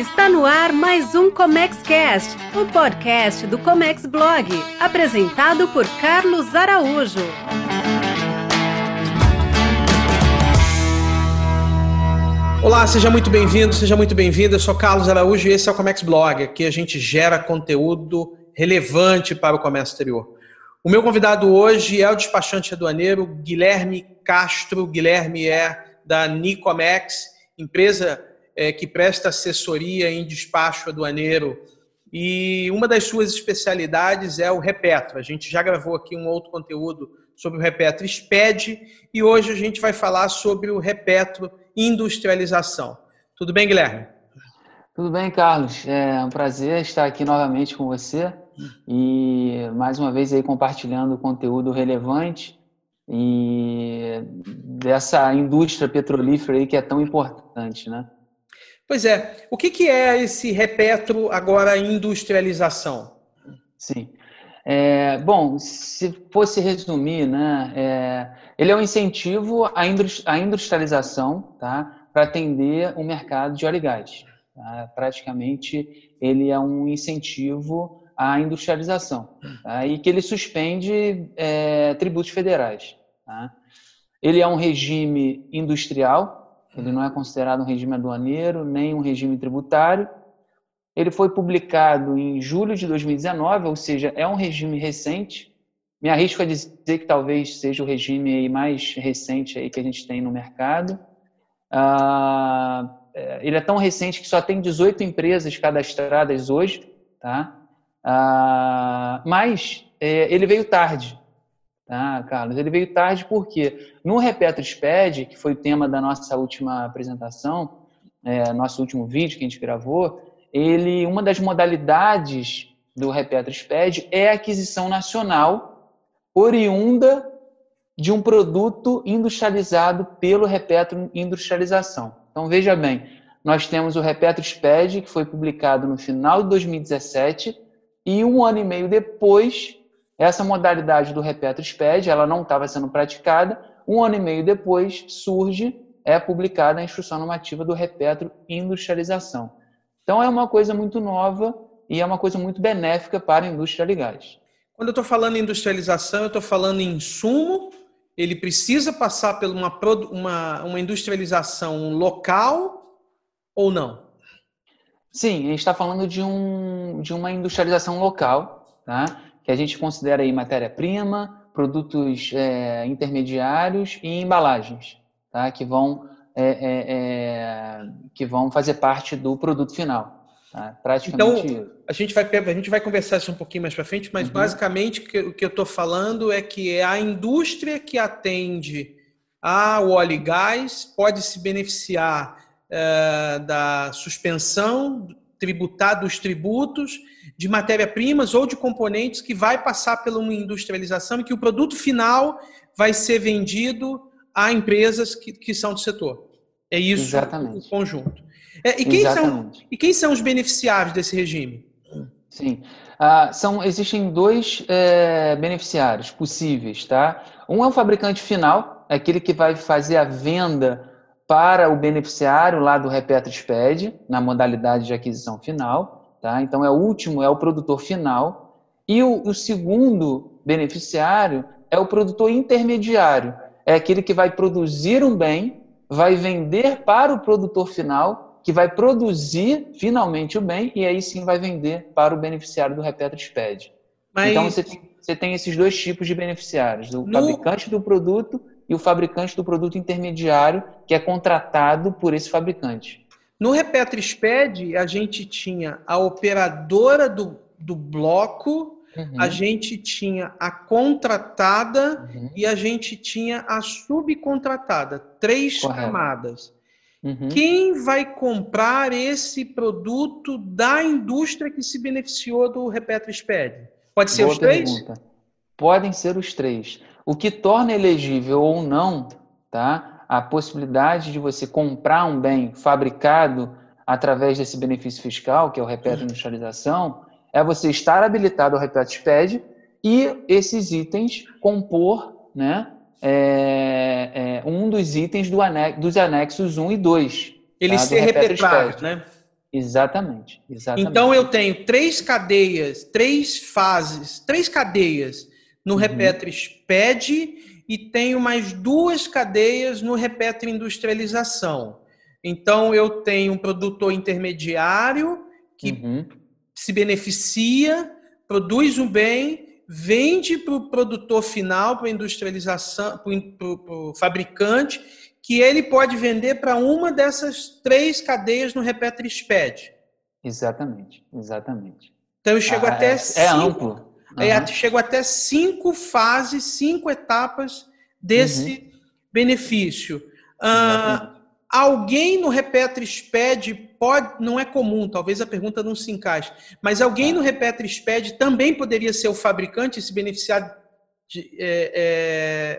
Está no ar mais um Comex Cast, o podcast do Comex Blog, apresentado por Carlos Araújo. Olá, seja muito bem-vindo, seja muito bem-vinda. Eu sou Carlos Araújo e esse é o Comex Blog. Aqui a gente gera conteúdo relevante para o comércio exterior. O meu convidado hoje é o despachante aduaneiro Guilherme Castro. Guilherme é da Nicomex, empresa é, que presta assessoria em despacho aduaneiro. E uma das suas especialidades é o Repetro. A gente já gravou aqui um outro conteúdo sobre o Repetro SPED e hoje a gente vai falar sobre o Repetro Industrialização. Tudo bem, Guilherme? Tudo bem, Carlos. É um prazer estar aqui novamente com você e mais uma vez aí compartilhando conteúdo relevante e dessa indústria petrolífera aí que é tão importante, né? Pois é. O que, que é esse repetro agora industrialização? Sim. É, bom, se fosse resumir, né, é, ele é um incentivo à industrialização tá, para atender o mercado de óleo e gás. Tá? Praticamente, ele é um incentivo à industrialização tá? e que ele suspende é, tributos federais. Tá? Ele é um regime industrial, ele não é considerado um regime aduaneiro, nem um regime tributário. Ele foi publicado em julho de 2019, ou seja, é um regime recente. Me arrisco a dizer que talvez seja o regime mais recente aí que a gente tem no mercado. Ah, é, ele é tão recente que só tem 18 empresas cadastradas hoje, tá? Ah, mas é, ele veio tarde. Ah, Carlos, ele veio tarde porque no Repetro SPED, que foi o tema da nossa última apresentação, é, nosso último vídeo que a gente gravou, ele, uma das modalidades do Repetro SPED é a aquisição nacional oriunda de um produto industrializado pelo Repetro Industrialização. Então, veja bem, nós temos o Repetro SPED, que foi publicado no final de 2017, e um ano e meio depois essa modalidade do Repetro SPED, ela não estava sendo praticada. Um ano e meio depois, surge, é publicada a instrução normativa do Repetro Industrialização. Então, é uma coisa muito nova e é uma coisa muito benéfica para a indústria de gás. Quando eu estou falando em industrialização, eu estou falando em insumo, ele precisa passar por uma, uma, uma industrialização local ou não? Sim, a gente está falando de, um, de uma industrialização local, tá? Que a gente considera aí matéria-prima, produtos é, intermediários e embalagens, tá? que, vão, é, é, é, que vão fazer parte do produto final. Tá? Praticamente então. A gente, vai, a gente vai conversar isso um pouquinho mais para frente, mas uhum. basicamente o que eu estou falando é que é a indústria que atende ao óleo e gás pode se beneficiar é, da suspensão tributar dos tributos de matéria-primas ou de componentes que vai passar pela uma industrialização e que o produto final vai ser vendido a empresas que, que são do setor. É isso Exatamente. o conjunto. É, e, quem são, e quem são os beneficiários desse regime? Sim. Ah, são, existem dois é, beneficiários possíveis, tá? Um é o fabricante final, é aquele que vai fazer a venda para o beneficiário lá do Repetro SPED, na modalidade de aquisição final. Tá? Então, é o último, é o produtor final. E o, o segundo beneficiário é o produtor intermediário. É aquele que vai produzir um bem, vai vender para o produtor final, que vai produzir finalmente o bem e aí sim vai vender para o beneficiário do Repetro SPED. Mas... Então, você tem, você tem esses dois tipos de beneficiários, o no... fabricante do produto e o fabricante do produto intermediário, que é contratado por esse fabricante. No Repetro-SPED, a gente tinha a operadora do, do bloco, uhum. a gente tinha a contratada uhum. e a gente tinha a subcontratada. Três Correto. camadas. Uhum. Quem vai comprar esse produto da indústria que se beneficiou do Repetro-SPED? Pode ser Boa os três? Pergunta. Podem ser os três. O que torna elegível ou não, tá? A possibilidade de você comprar um bem fabricado através desse benefício fiscal, que é o repetro industrialização, é você estar habilitado ao repetro SPED e esses itens compor né, é, é, um dos itens do anex, dos anexos 1 e 2. Ele tá, ser repetrado, né? Exatamente, exatamente. Então eu tenho três cadeias, três fases, três cadeias no uhum. Repetri SPED e tenho mais duas cadeias no Repetri Industrialização. Então eu tenho um produtor intermediário que uhum. se beneficia, produz um bem, vende para o produtor final, para a industrialização, para o fabricante que ele pode vender para uma dessas três cadeias no Repetri SPED. Exatamente, exatamente. Então eu chego ah, até é, é cinco, é amplo. Uhum. É, chego até cinco fases, cinco etapas desse uhum. benefício. Ah, alguém no Repetri SPED pode, não é comum, talvez a pergunta não se encaixe, mas alguém tá. no Repetri SPED também poderia ser o fabricante e se beneficiar de, é,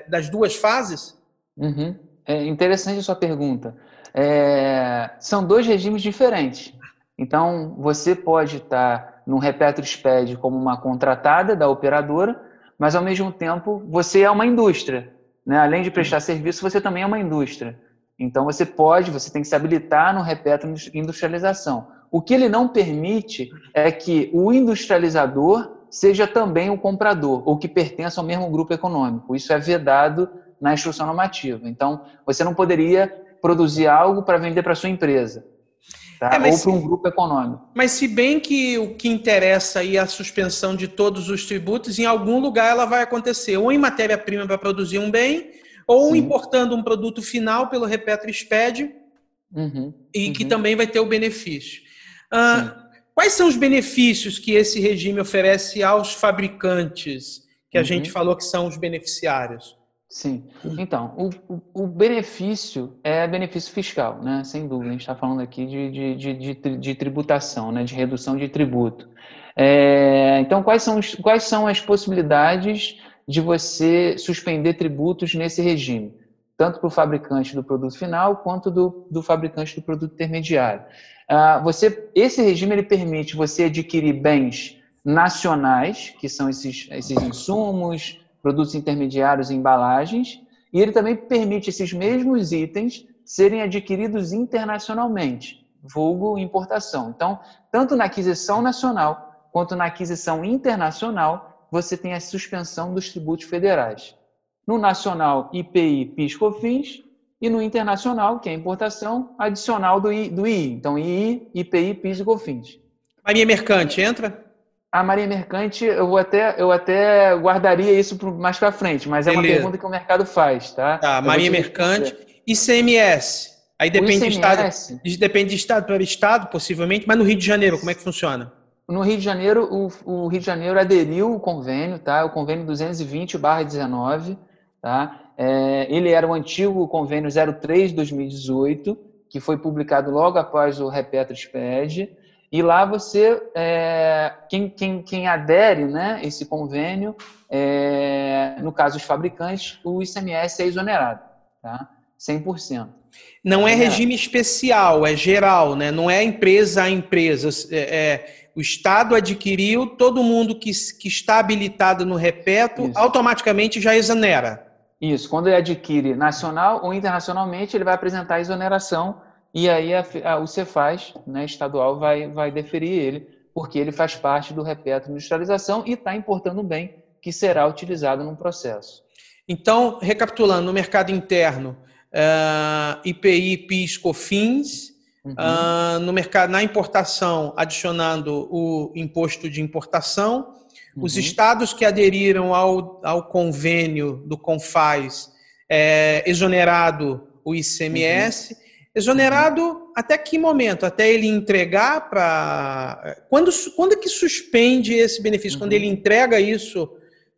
é, das duas fases? Uhum. É interessante a sua pergunta. É, são dois regimes diferentes. Então, você pode estar no Repetro SPED como uma contratada da operadora, mas ao mesmo tempo você é uma indústria. Né? Além de prestar serviço, você também é uma indústria. Então, você pode, você tem que se habilitar no Repetro Industrialização. O que ele não permite é que o industrializador seja também o comprador, ou que pertença ao mesmo grupo econômico. Isso é vedado na instrução normativa. Então, você não poderia produzir algo para vender para sua empresa. Tá? É, ou para um grupo econômico. Mas se bem que o que interessa aí é a suspensão de todos os tributos, em algum lugar ela vai acontecer, ou em matéria-prima para produzir um bem, ou Sim. importando um produto final pelo Repetro SPED, uhum, e uhum. que também vai ter o benefício. Ah, quais são os benefícios que esse regime oferece aos fabricantes, que a uhum. gente falou que são os beneficiários? Sim. Então, o, o, benefício é benefício fiscal, né? Sem dúvida. A gente está falando aqui de, de, de, de, de tributação, né? de redução de tributo. É, então, quais são, os, quais são as possibilidades de você suspender tributos nesse regime? Tanto para o fabricante do produto final, quanto do, do fabricante do produto intermediário. Ah, você, esse regime ele permite você adquirir bens nacionais, que são esses, esses insumos, produtos intermediários e embalagens, e ele também permite esses mesmos itens serem adquiridos internacionalmente, vulgo importação. Então, tanto na aquisição nacional quanto na aquisição internacional, você tem a suspensão dos tributos federais. No nacional, IPI, PIS, COFINS, e no internacional, que é a importação, adicional do, I, do II. Então, II, IPI, PIS e COFINS. Marinha Mercante, entra? A Marinha Mercante, eu vou até, eu até guardaria isso mais para frente, mas é Beleza. uma pergunta que o mercado faz, tá? Tá, Marinha Mercante, ICMS. Aí depende ICMS, de estado, depende de estado para estado, possivelmente, mas no Rio de Janeiro, como é que funciona? No Rio de Janeiro, o, o Rio de Janeiro aderiu o convênio, tá? O convênio 220/19, tá? É, ele era o antigo convênio 03/2018, que foi publicado logo após o Repetro SPED. E lá você, é, quem, quem, quem adere né, esse convênio, é, no caso os fabricantes, o ICMS é exonerado, tá? 100%. Não é regime especial, é geral, né? não é empresa a empresa. É, é, o Estado adquiriu, todo mundo que, que está habilitado no repeto Isso. automaticamente já exonera. Isso, quando ele adquire nacional ou internacionalmente, ele vai apresentar a exoneração e aí a, a, o Cefaz, né, estadual, vai, vai deferir ele, porque ele faz parte do repetro de industrialização e está importando bem que será utilizado no processo. Então, recapitulando, no mercado interno, uh, IPI, PIS, COFINS, uhum. uh, no mercado, na importação, adicionando o imposto de importação, uhum. os estados que aderiram ao, ao convênio do CONFAS, é, exonerado o ICMS, uhum. Exonerado até que momento? Até ele entregar para. Quando, quando é que suspende esse benefício? Uhum. Quando ele entrega isso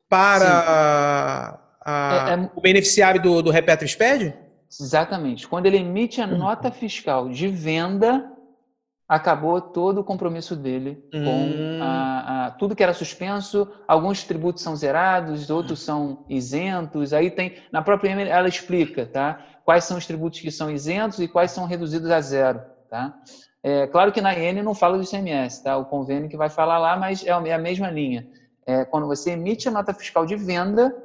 para a, é, é... o beneficiário do, do Repetro SPED? Exatamente. Quando ele emite a nota fiscal de venda, acabou todo o compromisso dele com hum. a, a, tudo que era suspenso. Alguns tributos são zerados, outros são isentos. Aí tem na própria ela explica, tá? Quais são os tributos que são isentos e quais são reduzidos a zero. Tá? É, claro que na IN não fala do ICMS, tá? o convênio que vai falar lá, mas é, é a mesma linha. É, quando você emite a nota fiscal de venda,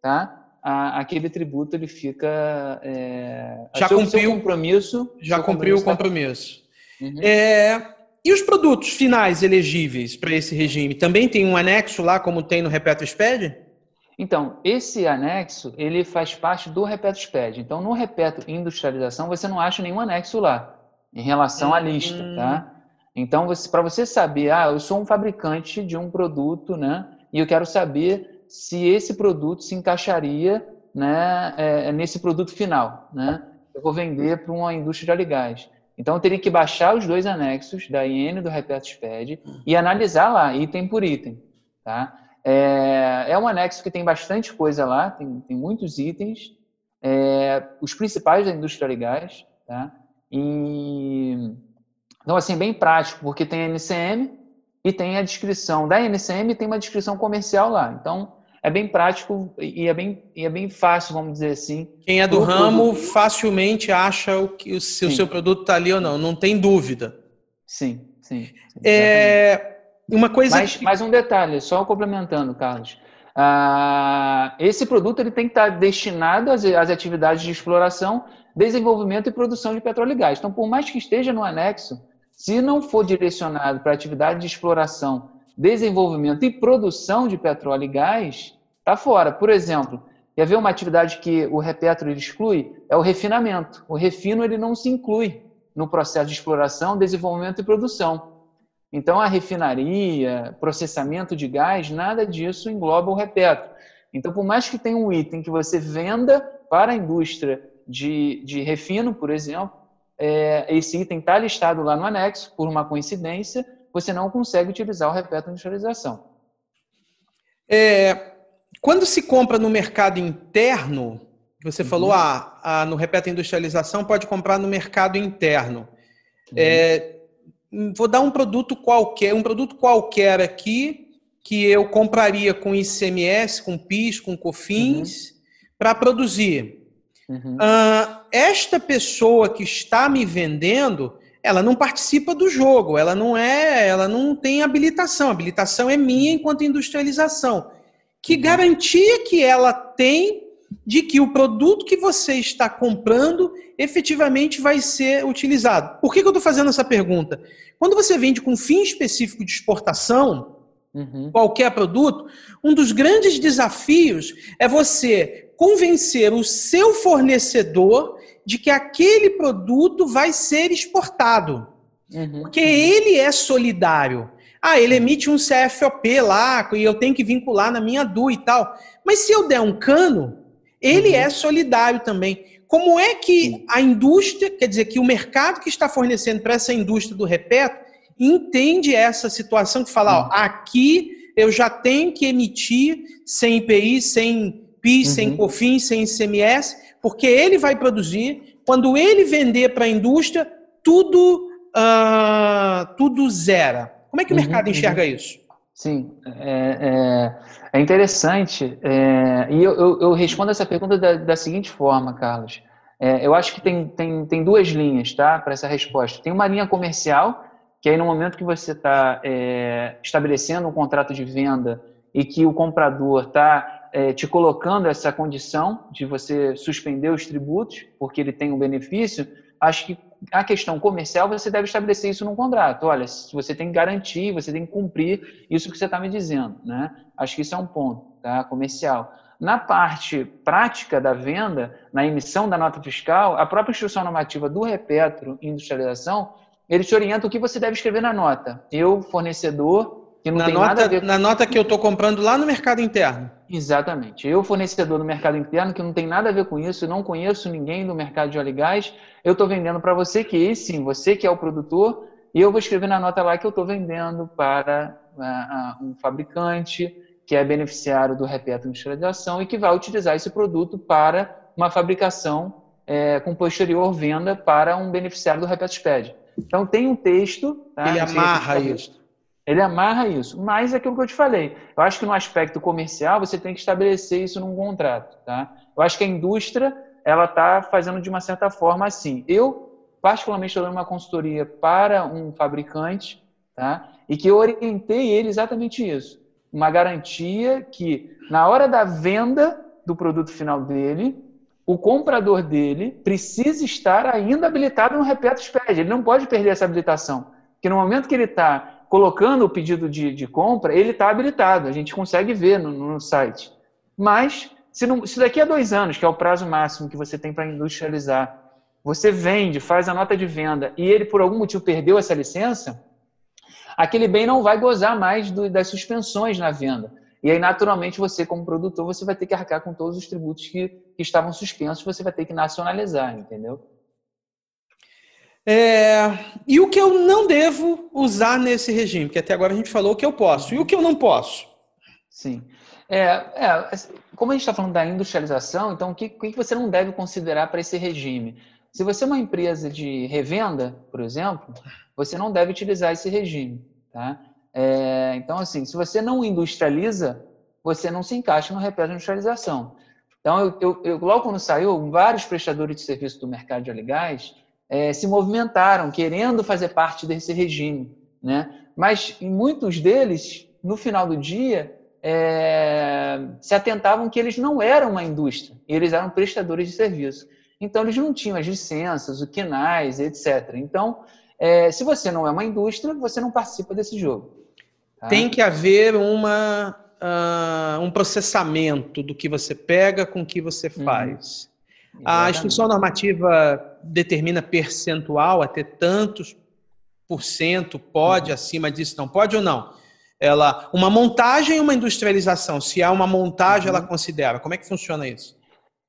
tá? A, aquele tributo ele fica. É, já seu, cumpriu seu compromisso. Já cumpriu o compromisso. Uhum. É, e os produtos finais elegíveis para esse regime? Também tem um anexo lá, como tem no Repeto SPED? Então, esse anexo, ele faz parte do Repeto SPED. Então, no Repeto Industrialização, você não acha nenhum anexo lá, em relação à lista, hum. tá? Então, para você saber, ah, eu sou um fabricante de um produto, né? E eu quero saber se esse produto se encaixaria né, é, nesse produto final, né? Eu vou vender para uma indústria de gás. Então, eu teria que baixar os dois anexos da IN do Repeto SPED e analisar lá, item por item, tá? É, é um anexo que tem bastante coisa lá, tem, tem muitos itens, é, os principais da indústria de gás, tá? E, então, assim, bem prático, porque tem a NCM e tem a descrição da NCM e tem uma descrição comercial lá. Então, é bem prático e é bem, e é bem fácil, vamos dizer assim. Quem é do ramo produto. facilmente acha o que, se o seu produto está ali ou não, não tem dúvida. Sim, sim. sim é, uma coisa. Mas, que... mais um detalhe, só complementando, Carlos. Ah, esse produto ele tem que estar destinado às, às, atividades de exploração, desenvolvimento e produção de petróleo e gás. Então, por mais que esteja no anexo, se não for direcionado para atividade de exploração, desenvolvimento e produção de petróleo e gás, está fora. Por exemplo, quer ver uma atividade que o Repetro exclui? É o refinamento. O refino ele não se inclui no processo de exploração, desenvolvimento e produção. Então, a refinaria, processamento de gás, nada disso engloba o repetro. Então, por mais que tenha um item que você venda para a indústria de, de refino, por exemplo, é, esse item está listado lá no anexo, por uma coincidência, você não consegue utilizar o repetro industrialização. É, quando se compra no mercado interno, você uhum. falou, ah, ah, no repetro industrialização pode comprar no mercado interno. Uhum. É, vou dar um produto qualquer, um produto qualquer aqui que eu compraria com ICMS, com PIS, com COFINS uhum. para produzir. Uhum. Uh, esta pessoa que está me vendendo, ela não participa do jogo, ela não é, ela não tem habilitação. A habilitação é minha enquanto industrialização. Que uhum. garantia que ela tem de que o produto que você está comprando efetivamente vai ser utilizado. Por que, que eu estou fazendo essa pergunta? Quando você vende com fim específico de exportação, uhum. qualquer produto, um dos grandes desafios é você convencer o seu fornecedor de que aquele produto vai ser exportado. Uhum. Porque ele é solidário. Ah, ele emite um CFOP lá e eu tenho que vincular na minha DU e tal. Mas se eu der um cano, ele uhum. é solidário também. Como é que a indústria, quer dizer, que o mercado que está fornecendo para essa indústria do repeto, entende essa situação que fala, uhum. ó, aqui eu já tenho que emitir sem IPI, sem PIS, uhum. sem COFINS, sem ICMS, porque ele vai produzir. Quando ele vender para a indústria, tudo, uh, tudo zera. Como é que o uhum, mercado enxerga uhum. isso? Sim, é, é, é interessante. É, e eu, eu, eu, respondo essa pergunta da, da seguinte forma, Carlos. É, eu acho que tem, tem, tem duas linhas tá, para essa resposta. Tem uma linha comercial, que aí no momento que você está é, estabelecendo um contrato de venda e que o comprador está é, te colocando essa condição de você suspender os tributos, porque ele tem um benefício, acho que a questão comercial, você deve estabelecer isso num contrato. Olha, você tem que garantir, você tem que cumprir isso que você está me dizendo. Né? Acho que isso é um ponto tá? comercial. Na parte prática da venda, na emissão da nota fiscal, a própria instrução normativa do Repetro Industrialização, ele te orienta o que você deve escrever na nota. Eu, fornecedor, que não na tem nota, nada a ver. Na nota que eu estou comprando lá no mercado interno. Exatamente. Eu, fornecedor do mercado interno, que não tem nada a ver com isso, não conheço ninguém do mercado de óleo e gás, eu estou vendendo para você que, sim, você que é o produtor, e eu vou escrever na nota lá que eu estou vendendo para uh, um fabricante que é beneficiário do repeto de industrialização e que vai utilizar esse produto para uma fabricação é, com posterior venda para um beneficiário do repeto SPED. Então, tem um texto... Tá? Ele amarra isso. Ele amarra isso. Mas é aquilo que eu te falei. Eu acho que no aspecto comercial você tem que estabelecer isso num contrato. Tá? Eu acho que a indústria ela está fazendo de uma certa forma assim. Eu, particularmente, estou dando uma consultoria para um fabricante tá? e que eu orientei ele exatamente isso. Uma garantia que, na hora da venda do produto final dele, o comprador dele precisa estar ainda habilitado no Repetto SPED. Ele não pode perder essa habilitação. Porque no momento que ele está colocando o pedido de, de compra, ele está habilitado. A gente consegue ver no, no site. Mas, se, não, se daqui a dois anos, que é o prazo máximo que você tem para industrializar, você vende, faz a nota de venda e ele, por algum motivo, perdeu essa licença, aquele bem não vai gozar mais do, das suspensões na venda. E aí, naturalmente, você, como produtor, você vai ter que arcar com todos os tributos que, que estavam suspensos, você vai ter que nacionalizar, entendeu? É, e o que eu não devo usar nesse regime? Porque até agora a gente falou o que eu posso. E o que eu não posso? Sim. É, é como a gente está falando da industrialização, então o que, que você não deve considerar para esse regime? Se você é uma empresa de revenda, por exemplo, você não deve utilizar esse regime. Tá? É, então, assim, se você não industrializa, você não se encaixa no repé de industrialização. Então, eu, eu, eu, logo quando saiu, vários prestadores de serviço do mercado de óleo e gás é, se movimentaram, querendo fazer parte desse regime. Né? Mas muitos deles, no final do dia, é, se atentavam que eles não eram uma indústria, eles eram prestadores de serviço. Então, eles não tinham as licenças, o QNAS, etc. Então, é, se você não é uma indústria, você não participa desse jogo. Tá? Tem que haver uma, uh, um processamento do que você pega com o que você uhum. faz. Uhum. A instrução normativa determina percentual, até tantos por cento pode, uhum. acima disso não pode ou não? Ela, uma montagem e uma industrialização. Se há uma montagem, ela uhum. considera. Como é que funciona isso?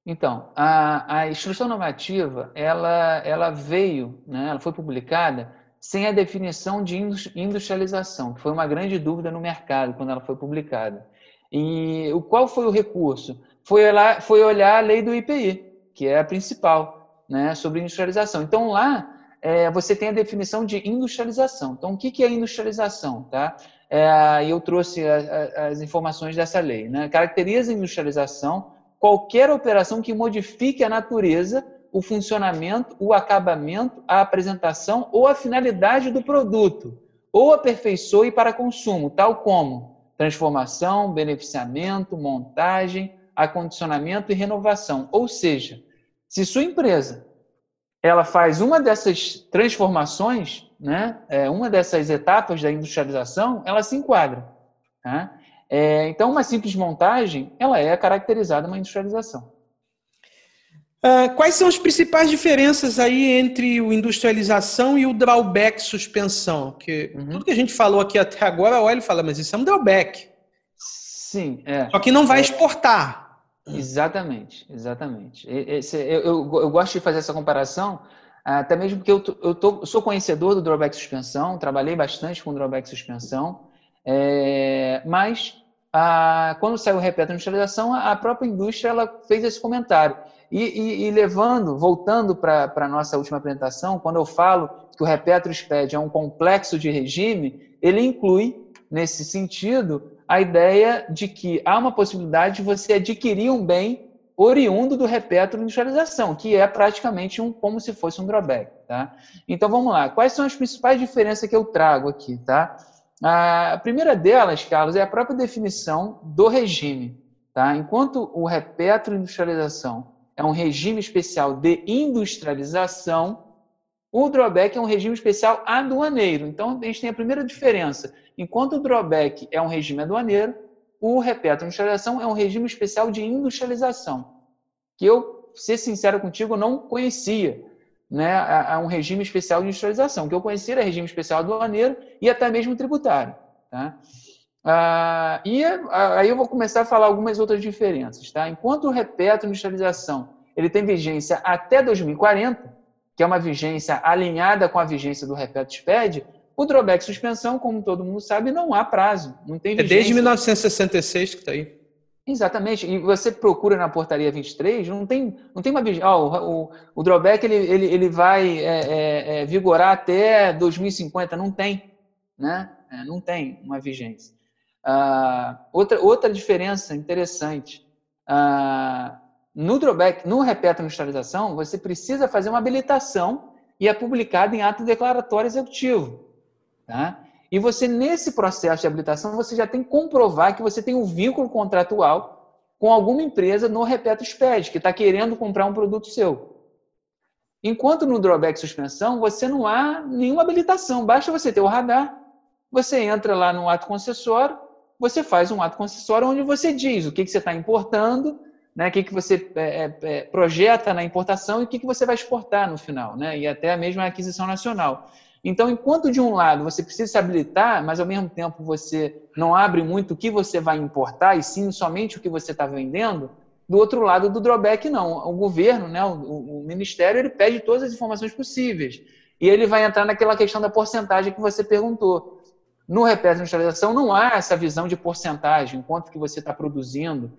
Então, a, a instrução normativa, ela, ela veio, né, ela foi publicada sem a definição de industrialização, que foi uma grande dúvida no mercado quando ela foi publicada. E o qual foi o recurso? Foi olhar, foi olhar a lei do IPI, que é a principal, né, sobre industrialização. Então, lá, é, você tem a definição de industrialização. Então, o que, é industrialização? Tá? É, eu trouxe a, a, as informações dessa lei. Né? Caracteriza a industrialização qualquer operação que modifique a natureza, o funcionamento, o acabamento, a apresentação ou a finalidade do produto, ou aperfeiçoe para consumo, tal como transformação, beneficiamento, montagem, acondicionamento e renovação. Ou seja, se sua empresa ela faz uma dessas transformações, né, é, uma dessas etapas da industrialização, ela se enquadra. Tá? É, então, uma simples montagem, ela é caracterizada uma industrialização. Uh, quais são as principais diferenças aí entre o industrialização e o drawback suspensão? Que uhum. tudo que a gente falou aqui até agora, olha e fala, mas isso é um drawback. Sim, é. Só que não vai é. exportar. Exatamente, exatamente. Esse, eu, eu, eu, gosto de fazer essa comparação, até mesmo porque eu, eu, tô, sou conhecedor do drawback suspensão, trabalhei bastante com drawback suspensão, é, mas a, quando saiu o repete de industrialização, a própria indústria ela fez esse comentário. E, e, e levando, voltando para a nossa última apresentação, quando eu falo que o Repetro SPED é um complexo de regime, ele inclui, nesse sentido, a ideia de que há uma possibilidade de você adquirir um bem oriundo do repetro industrialização, que é praticamente um, como se fosse um drawback. Tá? Então vamos lá, quais são as principais diferenças que eu trago aqui? Tá? A primeira delas, Carlos, é a própria definição do regime. Tá? Enquanto o repetroindustrialização é um regime especial de industrialização, o drawback é um regime especial aduaneiro. Então, a gente tem a primeira diferença. Enquanto o drawback é um regime aduaneiro, o repetroindustrialização é um regime especial de industrialização, que eu, ser sincero contigo, não conhecia né, a, a, um regime especial de industrialização. O que eu conhecia era regime especial aduaneiro e até mesmo tributário. Tá? Ah, e aí eu vou começar a falar algumas outras diferenças. Tá? Enquanto o repetro industrialização ele tem vigência até 2040, que é uma vigência alinhada com a vigência do repetro SPED, o drawback suspensão, como todo mundo sabe, não há prazo, não tem vigência. É desde 1966 que está aí. Exatamente. E você procura na portaria 23, não tem, não tem uma vigência. Oh, o, o, o, drawback ele, ele, ele vai é, é, é, vigorar até 2050. Não tem. Né? É, não tem uma vigência. Ah, outra, outra diferença interessante. Ah, no drawback, no repeta industrialização, você precisa fazer uma habilitação e é publicado em ato declaratório executivo. Tá? E você, nesse processo de habilitação, você já tem que comprovar que você tem um vínculo contratual com alguma empresa no Repeto SPED, que está querendo comprar um produto seu. Enquanto no drawback suspensão, você não há nenhuma habilitação, basta você ter o radar, você entra lá no ato concessório, você faz um ato concessório onde você diz o que, que você está importando, né, o que, que você é, é, é, projeta na importação e o que, que você vai exportar no final, né, e até a mesma aquisição nacional. Então, enquanto de um lado você precisa se habilitar, mas ao mesmo tempo você não abre muito o que você vai importar e sim somente o que você está vendendo, do outro lado do drawback não. O governo, né, o, o, ministério, ele pede todas as informações possíveis e ele vai entrar naquela questão da porcentagem que você perguntou. No repete industrialização não há essa visão de porcentagem, quanto que você está produzindo,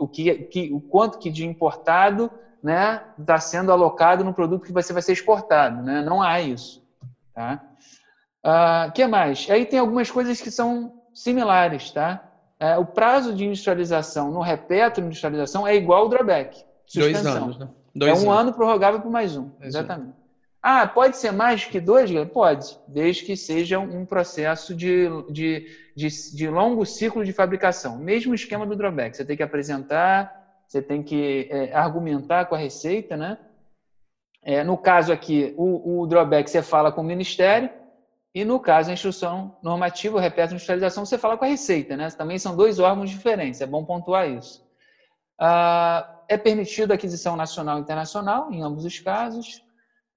o, que, que, o quanto que de importado né, está sendo alocado no produto que você vai ser exportado. Né? Não há isso. Tá? Uh, que mais? Aí tem algumas coisas que são similares, tá? É, o prazo de industrialização no repeto de industrialização é igual ao drawback. Suspensão. Dois anos, né? Dois é um anos. ano prorrogável por mais um. Exatamente. Ah, pode ser mais que dois? Pode, desde que seja um processo de, de, de, de longo ciclo de fabricação. Mesmo esquema do drawback. Você tem que apresentar, você tem que é, argumentar com a receita, né? É, no caso aqui, o, o, drawback você fala com o Ministério, e no caso, a instrução normativa, de industrialização, você fala com a Receita. Né? Também são dois órgãos diferentes, é bom pontuar isso. Ah, é permitido a aquisição nacional e internacional, em ambos os casos.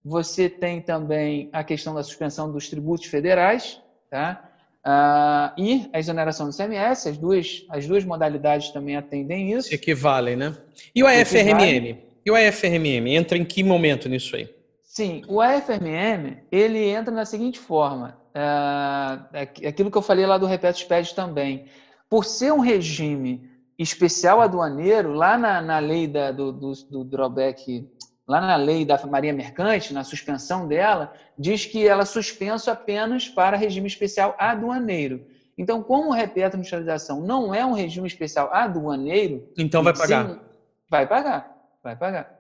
Você tem também a questão da suspensão dos tributos federais, tá? Ah, e a exoneração do CMS, as duas, as duas modalidades também atendem isso. Se equivalem, né? E o AFRMM? E o AFRMM entra em que momento nisso aí? Sim, o AFRMM ele entra na seguinte forma, é, é aquilo que eu falei lá do Repeto SPED também. Por ser um regime especial aduaneiro, lá na, na lei da, do, do, do drawback, lá na lei da Maria Mercante, na suspensão dela, diz que ela é suspenso apenas para regime especial aduaneiro. Então, como o repeto industrialização não é um regime especial aduaneiro, então vai pagar. Sim, vai pagar. Vai pagar.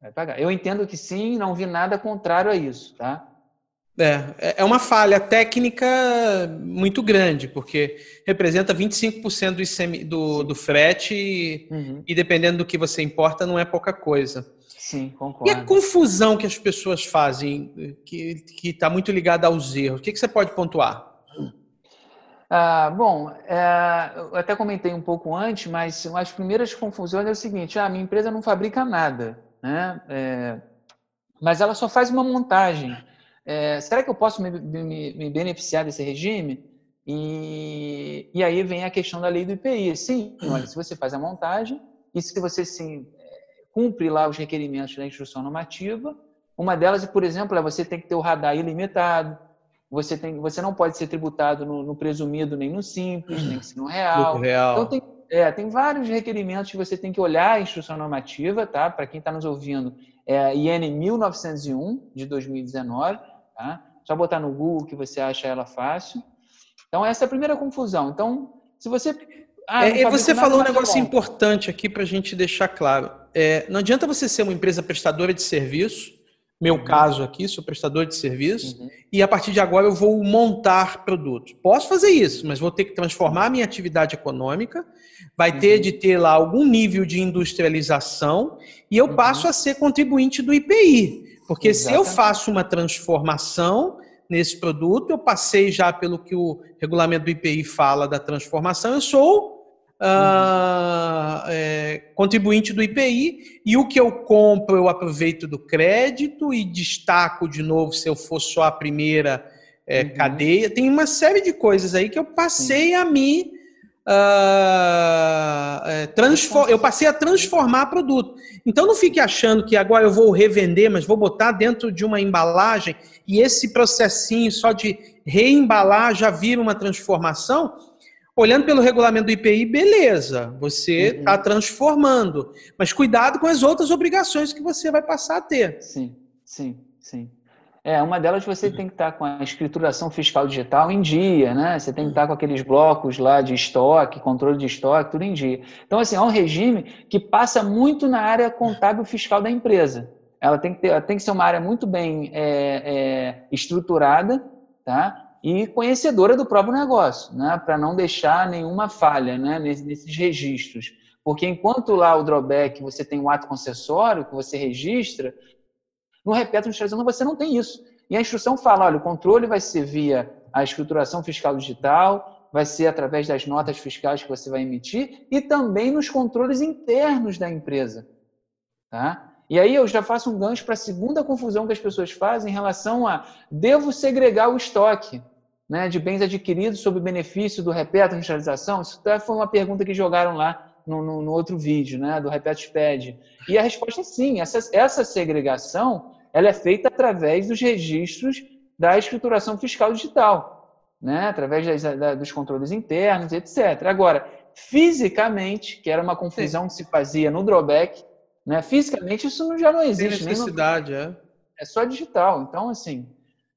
Vai pagar. Eu entendo que sim, não vi nada contrário a isso, tá? É, é uma falha técnica muito grande, porque representa 25% do, ICM, do, do frete e, uhum. e dependendo do que você importa, não é pouca coisa. Sim, concordo. E a confusão que as pessoas fazem, que está muito ligada aos erros, o que, que você pode pontuar? Ah, bom, é, eu até comentei um pouco antes, mas as primeiras confusões é o seguinte: ah, minha empresa não fabrica nada, né? É, mas ela só faz uma montagem. É, será que eu posso me, me, me beneficiar desse regime? E, e, aí vem a questão da lei do IPI. Sim, olha, se você faz a montagem e se você sim, cumpre lá os requerimentos da instrução normativa, uma delas, por exemplo, é você tem que ter o radar ilimitado, você, tem, você não pode ser tributado no, no presumido nem no simples, nem no real. real. Então, tem, é, tem vários requerimentos que você tem que olhar a instrução normativa, tá? Para quem está nos ouvindo, é a IN 1901 de 2019, tá? Só botar no Google que você acha ela fácil. Então, essa é a primeira confusão. Então, se você. Ah, é, você falou um negócio bom. importante aqui para a gente deixar claro. É, não adianta você ser uma empresa prestadora de serviço meu uhum. caso aqui, sou prestador de serviço, uhum. e a partir de agora eu vou montar produtos. Posso fazer isso, mas vou ter que transformar a minha atividade econômica, vai ter uhum. de ter lá algum nível de industrialização, e eu uhum. passo a ser contribuinte do IPI. Porque Exatamente. se eu faço uma transformação nesse produto, eu passei já pelo que o regulamento do IPI fala da transformação, eu sou uh, é, contribuinte do IPI, e o que eu compro eu aproveito do crédito e destaco de novo se eu for só a primeira é, uhum. cadeia. Tem uma série de coisas aí que eu passei a me. Uh, transform... eu passei a transformar produto. Então não fique achando que agora eu vou revender, mas vou botar dentro de uma embalagem e esse processinho só de reembalar já vira uma transformação olhando pelo regulamento do IPI, beleza, você está uhum. transformando. Mas cuidado com as outras obrigações que você vai passar a ter. Sim, sim, sim. É, uma delas você tem que estar tá com a escrituração fiscal digital em dia, né? Você tem que estar tá com aqueles blocos lá de estoque, controle de estoque, tudo em dia. Então, assim, é um regime que passa muito na área contábil fiscal da empresa. Ela tem que, ter, tem que ser uma área muito bem é, é, estruturada, tá? E conhecedora do próprio negócio, né, para não deixar nenhuma falha né, nesses registros. Porque enquanto lá o drawback você tem um ato concessório que você registra, no repetto industrializando você não tem isso. E a instrução fala, olha, o controle vai ser via a escrituração fiscal digital, vai ser através das notas fiscais que você vai emitir e também nos controles internos da empresa. Tá? E aí eu já faço um gancho para a segunda confusão que as pessoas fazem em relação a devo segregar o estoque né, de bens adquiridos sob benefício do repeto industrialização? Isso até foi uma pergunta que jogaram lá no, no, no outro vídeo, né, do repeto SPED. E a resposta é sim, essa, essa segregação ela é feita através dos registros da escrituração fiscal digital, né, através das, da, dos controles internos, etc. Agora, fisicamente, que era uma confusão sim. que se fazia no drawback, né? Fisicamente isso já não existe. Tem necessidade, no... é. É só digital. Então, assim.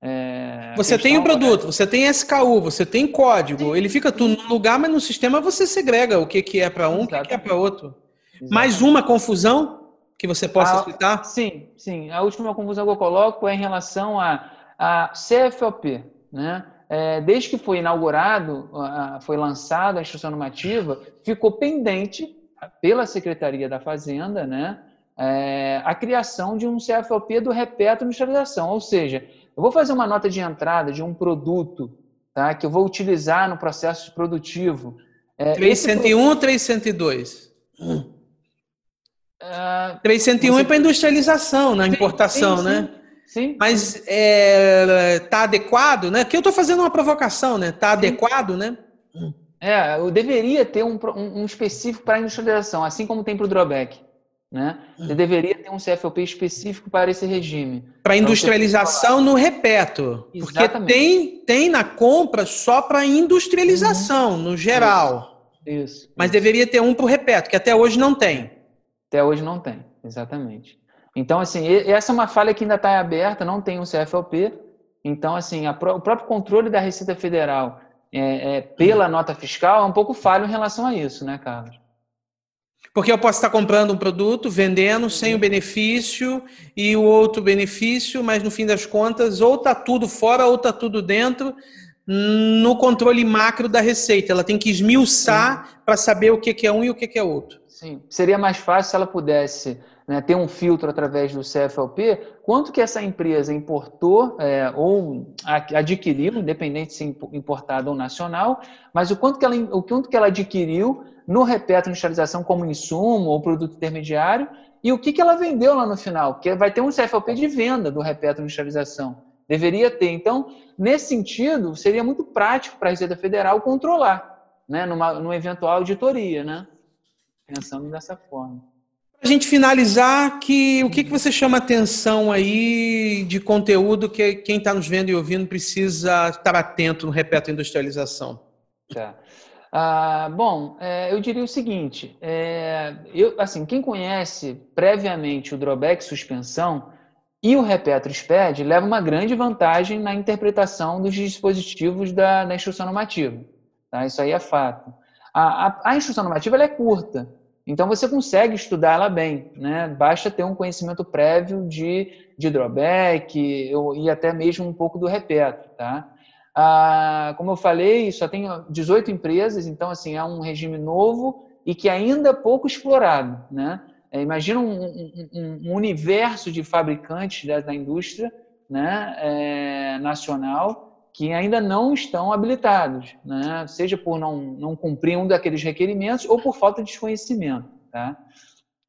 É... Você tem o um produto, você tem SKU, você tem código, Sim. ele fica tudo no lugar, mas no sistema você segrega o que, que é para um, o que, que é para outro. Exatamente. Mais uma confusão que você possa a... citar? Sim, sim. A última confusão que eu coloco é em relação a, a CFOP. Né? É, desde que foi inaugurado, foi lançada a instrução normativa, ficou pendente pela Secretaria da Fazenda, né, é, a criação de um CFOP do repeto industrialização. Ou seja, eu vou fazer uma nota de entrada de um produto tá, que eu vou utilizar no processo produtivo. É, 301 ou 302? Uh, 301 você... é para industrialização, na importação, sim, sim, né? Sim. Mas está é, tá adequado, né? Que eu estou fazendo uma provocação, né? Está adequado, né? É, eu deveria ter um, um, específico para industrialização, assim como tem para o drawback. Né? Você deveria ter um CFOP específico para esse regime. Para industrialização no repeto. Porque tem, tem na compra só para industrialização, uhum. no geral. Isso. Mas isso. deveria ter um para o repeto, que até hoje não tem. Até hoje não tem, exatamente. Então, assim, essa é uma falha que ainda está aberta, não tem um CFOP. Então, assim, o próprio controle da Receita Federal é, é, pela nota fiscal é um pouco falho em relação a isso, né, Carlos? Porque eu posso estar comprando um produto, vendendo sem o benefício e o outro benefício, mas no fim das contas, ou está tudo fora ou está tudo dentro no controle macro da receita. Ela tem que esmiuçar para saber o que é um e o que é outro. Sim, seria mais fácil se ela pudesse né, ter um filtro através do CFLP, quanto que essa empresa importou é, ou adquiriu, independente de ser importada ou nacional, mas o quanto que ela, o quanto que ela adquiriu no repeto industrialização como insumo ou produto intermediário e o que, que ela vendeu lá no final, porque vai ter um CFLP de venda do repeto industrialização. Deveria ter. Então, nesse sentido, seria muito prático para a Receita Federal controlar, né, numa, numa eventual auditoria, né? Pensando dessa forma. Para a gente finalizar, que, o que, que você chama atenção aí de conteúdo que quem está nos vendo e ouvindo precisa estar atento no Repeto Industrialização? Tá. Ah, bom, é, eu diria o seguinte: é, eu, assim, quem conhece previamente o drawback suspensão e o Repetro SPED leva uma grande vantagem na interpretação dos dispositivos da, da instrução normativa. Tá? Isso aí é fato. A, a, a instrução normativa é curta, então você consegue estudar ela bem, né? Basta ter um conhecimento prévio de, de drawback e até mesmo um pouco do repeto, tá? Ah, como eu falei, só tem 18 empresas, então assim é um regime novo e que ainda é pouco explorado, né? É, imagina um, um, um, universo de fabricantes da, da indústria, né? É, nacional que ainda não estão habilitados, né? seja por não, não cumprir um daqueles requerimentos ou por falta de desconhecimento. Tá?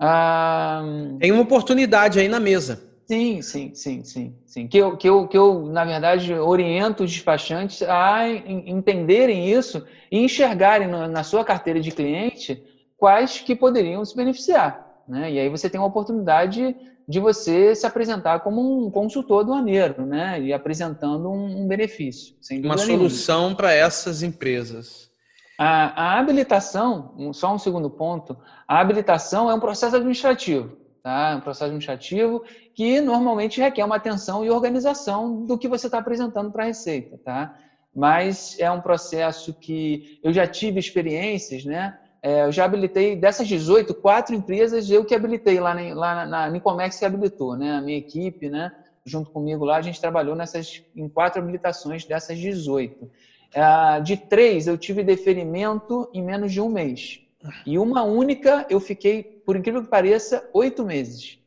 Ah, Tem uma oportunidade aí na mesa. Sim, sim, sim, sim, sim. Que eu, que eu, que eu na verdade, oriento os despachantes a entenderem isso e enxergarem na sua carteira de cliente quais que poderiam se beneficiar. Né? E aí você tem uma oportunidade de você se apresentar como um consultor aduaneiro, né? E apresentando um, um benefício. Uma solução para essas empresas. A, a, habilitação, só um segundo ponto, a habilitação é um processo administrativo, tá? Um processo administrativo que normalmente requer uma atenção e organização do que você está apresentando para a Receita, tá? Mas é um processo que eu já tive experiências, né? É, eu já habilitei, dessas 18, quatro empresas eu que habilitei lá, na, lá na Nicomex que habilitou, né? A minha equipe, né? Junto comigo lá, a gente trabalhou nessas, em quatro habilitações dessas 18. É, de três, eu tive deferimento em menos de um mês. E uma única eu fiquei, por incrível que pareça, oito meses.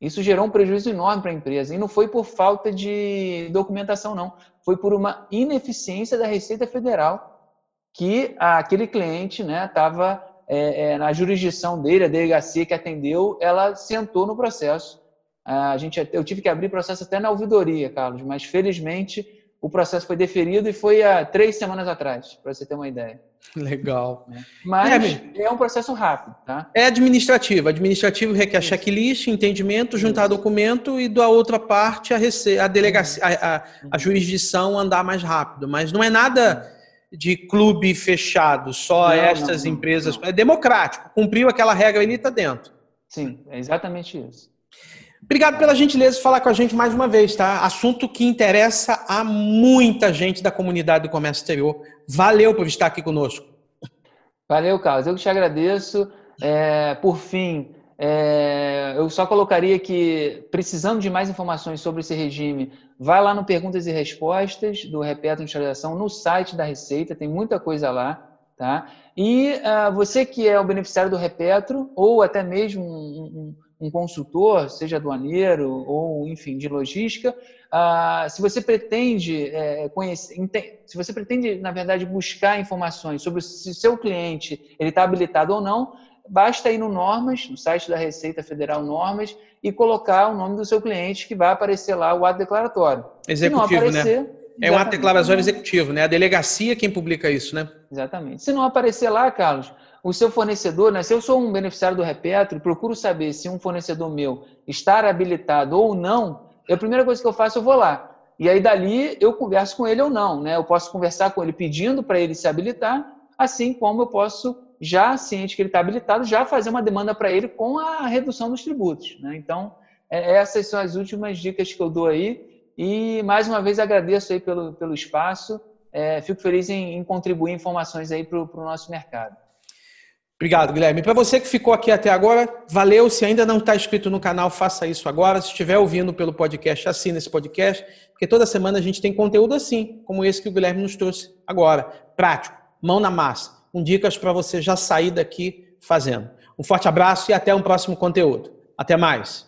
Isso gerou um prejuízo enorme para a empresa. E não foi por falta de documentação, não. Foi por uma ineficiência da Receita Federal que aquele cliente estava né, é, é, na jurisdição dele, a delegacia que atendeu, ela sentou no processo. A gente, eu tive que abrir processo até na ouvidoria, Carlos, mas felizmente o processo foi deferido e foi há três semanas atrás, para você ter uma ideia. Legal. Né? Mas é, é, um processo rápido, tá? É administrativo. Administrativo requer Isso. checklist, entendimento, juntar Isso. documento e da outra parte a, rece... a delegacia, a, a, a, jurisdição andar mais rápido. Mas não é nada de clube fechado, só não, estas não, empresas. Não. É democrático. Cumpriu aquela regra ali, está dentro. Sim, é exatamente isso. Obrigado pela gentileza de falar com a gente mais uma vez, tá? Assunto que interessa a muita gente da comunidade do comércio exterior. Valeu por estar aqui conosco. Valeu, Carlos. Eu que te agradeço. É, por fim, é, eu só colocaria que, precisando de mais informações sobre esse regime, vai lá no Perguntas e Respostas do Repeto Industrialização no site da Receita, tem muita coisa lá. Tá? E uh, você que é o beneficiário do Repetro, ou até mesmo um, um um consultor, seja aduaneiro ou, enfim, de logística, ah, se você pretende é, conhecer, se você pretende, na verdade, buscar informações sobre se seu cliente ele está habilitado ou não, basta ir no Normas, no site da Receita Federal Normas, e colocar o nome do seu cliente que vai aparecer lá o ato declaratório. Executivo, aparecer, né? É um ato declaratório executivo, né? A delegacia quem publica isso, né? Exatamente. Se não aparecer lá, Carlos, o seu fornecedor, né? se eu sou um beneficiário do Repetro, procuro saber se um fornecedor meu está habilitado ou não, a primeira coisa que eu faço, eu vou lá. E aí dali eu converso com ele ou não. Né? Eu posso conversar com ele pedindo para ele se habilitar, assim como eu posso, já ciente que ele está habilitado, já fazer uma demanda para ele com a redução dos tributos. Né? Então, é, essas são as últimas dicas que eu dou aí. E mais uma vez agradeço aí pelo, pelo espaço. É, fico feliz em, em contribuir informações aí para o nosso mercado. Obrigado, Guilherme. Para você que ficou aqui até agora, valeu. Se ainda não está inscrito no canal, faça isso agora. Se estiver ouvindo pelo podcast, assine esse podcast, porque toda semana a gente tem conteúdo assim, como esse que o Guilherme nos trouxe agora. Prático, mão na massa, com dicas para você já sair daqui fazendo. Um forte abraço e até um próximo conteúdo. Até mais.